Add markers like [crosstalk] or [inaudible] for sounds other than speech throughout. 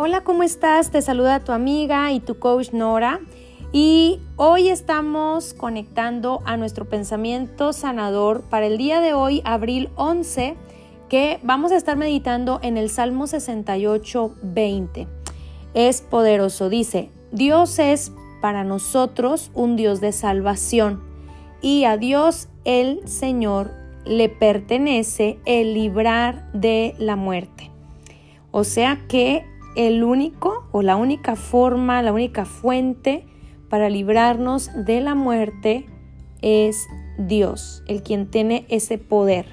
Hola, ¿cómo estás? Te saluda tu amiga y tu coach Nora. Y hoy estamos conectando a nuestro pensamiento sanador para el día de hoy, abril 11, que vamos a estar meditando en el Salmo 68, 20. Es poderoso, dice, Dios es para nosotros un Dios de salvación y a Dios el Señor le pertenece el librar de la muerte. O sea que el único o la única forma, la única fuente para librarnos de la muerte es Dios, el quien tiene ese poder.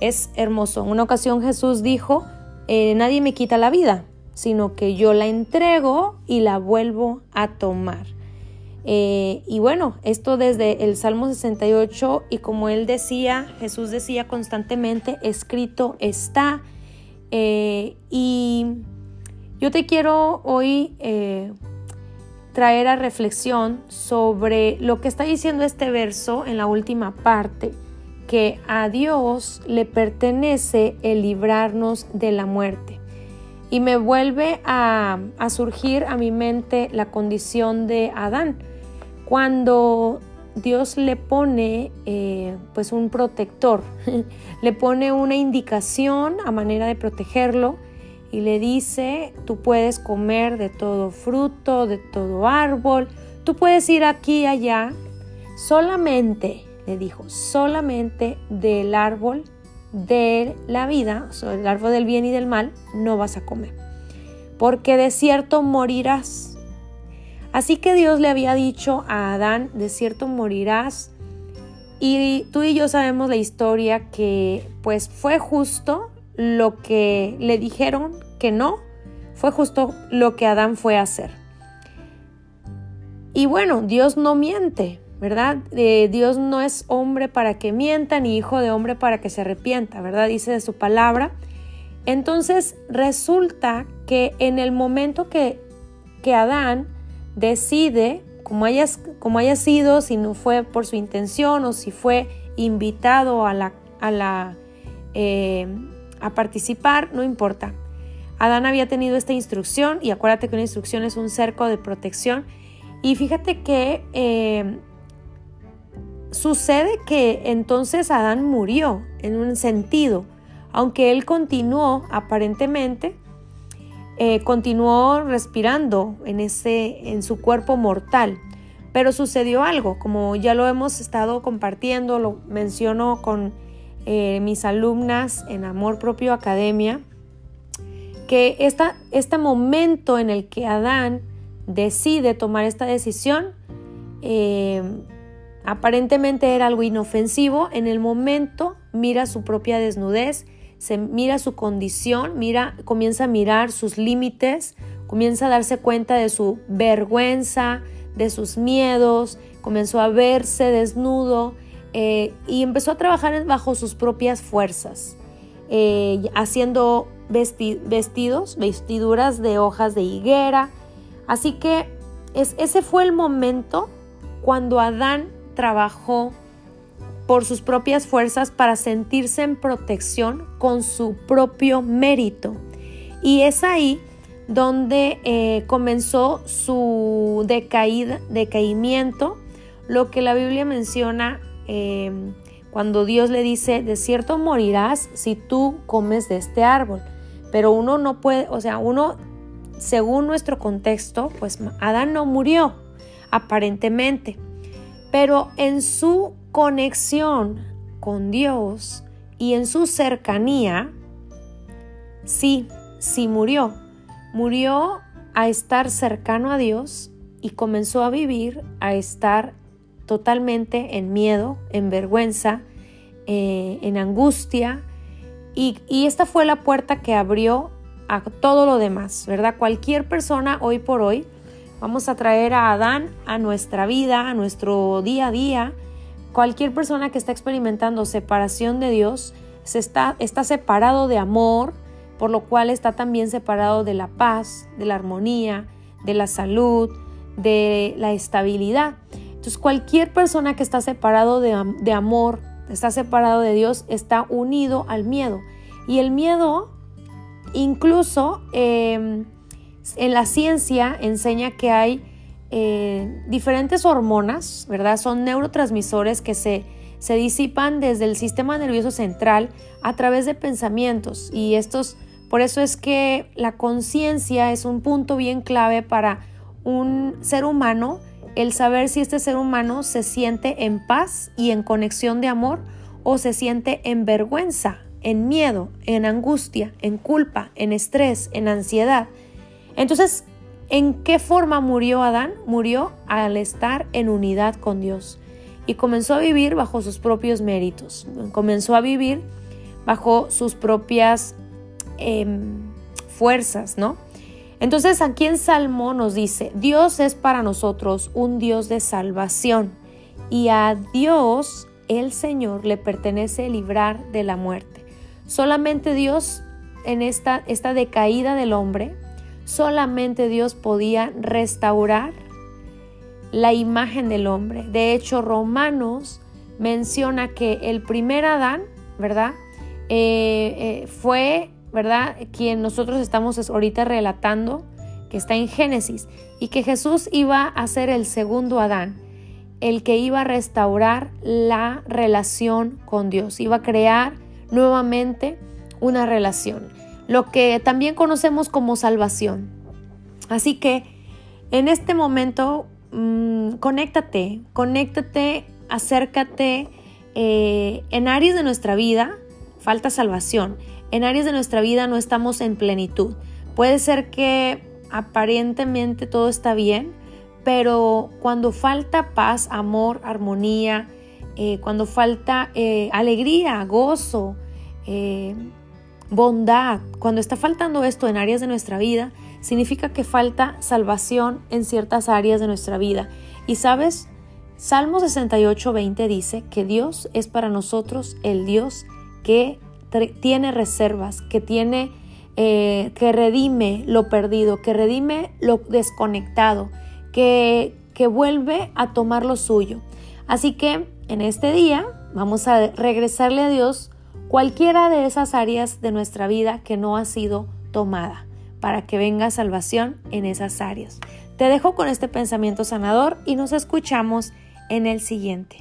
Es hermoso. En una ocasión Jesús dijo, eh, nadie me quita la vida, sino que yo la entrego y la vuelvo a tomar. Eh, y bueno, esto desde el Salmo 68 y como él decía, Jesús decía constantemente, escrito está. Eh, y yo te quiero hoy eh, traer a reflexión sobre lo que está diciendo este verso en la última parte, que a Dios le pertenece el librarnos de la muerte. Y me vuelve a, surgir a mi mente la condición de Adán, cuando Dios le pone eh, pues un protector, [laughs] le pone una indicación a manera de protegerlo, y le dice, tú puedes comer de todo fruto, de todo árbol, tú puedes ir aquí y allá, solamente, le dijo, solamente del árbol de la vida, o sea, el árbol del bien y del mal, no vas a comer, porque de cierto morirás. Así que Dios le había dicho a Adán, de cierto morirás, y tú y yo sabemos la historia que pues fue justo lo que le dijeron que no, fue justo lo que Adán fue a hacer. Y bueno, Dios no miente, ¿verdad? Eh, Dios no es hombre para que mienta, ni hijo de hombre para que se arrepienta, ¿verdad? Dice de su palabra. Entonces resulta que en el momento que, que Adán decide, como haya, sido, si no fue por su intención o si fue invitado a la, a la eh, a participar, no importa. Adán había tenido esta instrucción y acuérdate que una instrucción es un cerco de protección. Y fíjate que eh, sucede que entonces Adán murió en un sentido, aunque él continuó aparentemente, eh, continuó respirando en, ese, en su cuerpo mortal. Pero sucedió algo, como ya lo hemos estado compartiendo, lo menciono con eh, mis alumnas en Amor Propio Academia, que esta, este momento en el que Adán decide tomar esta decisión, eh, aparentemente era algo inofensivo, en el momento mira su propia desnudez, se mira su condición, mira, comienza a mirar sus límites, comienza a darse cuenta de su vergüenza, de sus miedos, comenzó a verse desnudo, eh, y empezó a trabajar bajo sus propias fuerzas, eh, haciendo vestidos, vestiduras de hojas de higuera. Así que ese fue el momento cuando Adán trabajó por sus propias fuerzas para sentirse en protección con su propio mérito. Y es ahí donde eh, comenzó su decaída, decaimiento, lo que la Biblia menciona Em, cuando Dios le dice, de cierto morirás si tú comes de este árbol. Pero uno no puede, o sea, uno, según nuestro contexto, pues Adán no murió, aparentemente. Pero en su conexión con Dios y en su cercanía, sí, sí murió. Murió a estar cercano a Dios y comenzó a vivir, a estar totalmente en miedo, en vergüenza, eh, en angustia. Y, y esta fue la puerta que abrió a todo lo demás, ¿verdad? Cualquier persona hoy por hoy, vamos a traer a Adán a nuestra vida, a nuestro día a día. Cualquier persona que está experimentando separación de Dios se está, está separado de amor, por lo cual está también separado de la paz, de la armonía, de la salud, de la estabilidad. Entonces cualquier persona que está separado de, amor, está separado de Dios, está unido al miedo. Y el miedo incluso em, En la ciencia enseña que hay eh, diferentes hormonas, ¿verdad? Son neurotransmisores que se, se disipan desde el sistema nervioso central a través de pensamientos y estos, por eso es que la conciencia es un punto bien clave para un ser humano, el saber si este ser humano se siente en paz y en conexión de amor o se siente en vergüenza, en miedo, en angustia, en culpa, en estrés, en ansiedad. Entonces, ¿En qué forma murió Adán? Murió al estar en unidad con Dios y comenzó a vivir bajo sus propios méritos, comenzó a vivir bajo sus propias em, fuerzas, ¿no? Entonces aquí en Salmo nos dice, Dios es para nosotros un Dios de salvación y a Dios el Señor le pertenece librar de la muerte. Solamente Dios en esta, esta decaída del hombre Solamente Dios podía restaurar la imagen del hombre. De hecho, Romanos menciona que el primer Adán, ¿verdad? Eh, eh, fue, ¿verdad? Quien nosotros estamos ahorita relatando, que está en Génesis, y que Jesús iba a ser el segundo Adán, el que iba a restaurar la relación con Dios, iba a crear nuevamente una relación lo que también conocemos como salvación. Así que en este momento, mm, conéctate, conéctate, acércate. Eh, en áreas de nuestra vida falta salvación. En áreas de nuestra vida no estamos en plenitud. Puede ser que aparentemente todo está bien, pero cuando falta paz, amor, armonía, eh, cuando falta eh, alegría, gozo, bondad, cuando está faltando esto en áreas de nuestra vida, significa que falta salvación en ciertas áreas de nuestra vida. Y sabes, Salmo 68, 20 dice que Dios es para nosotros el Dios que tiene reservas, que tiene, eh, que redime lo perdido, que redime lo desconectado, que, que vuelve a tomar lo suyo. Así que en este día vamos a regresarle a Dios cualquiera de esas áreas de nuestra vida que no ha sido tomada, para que venga salvación en esas áreas. Te dejo con este pensamiento sanador y nos escuchamos en el siguiente.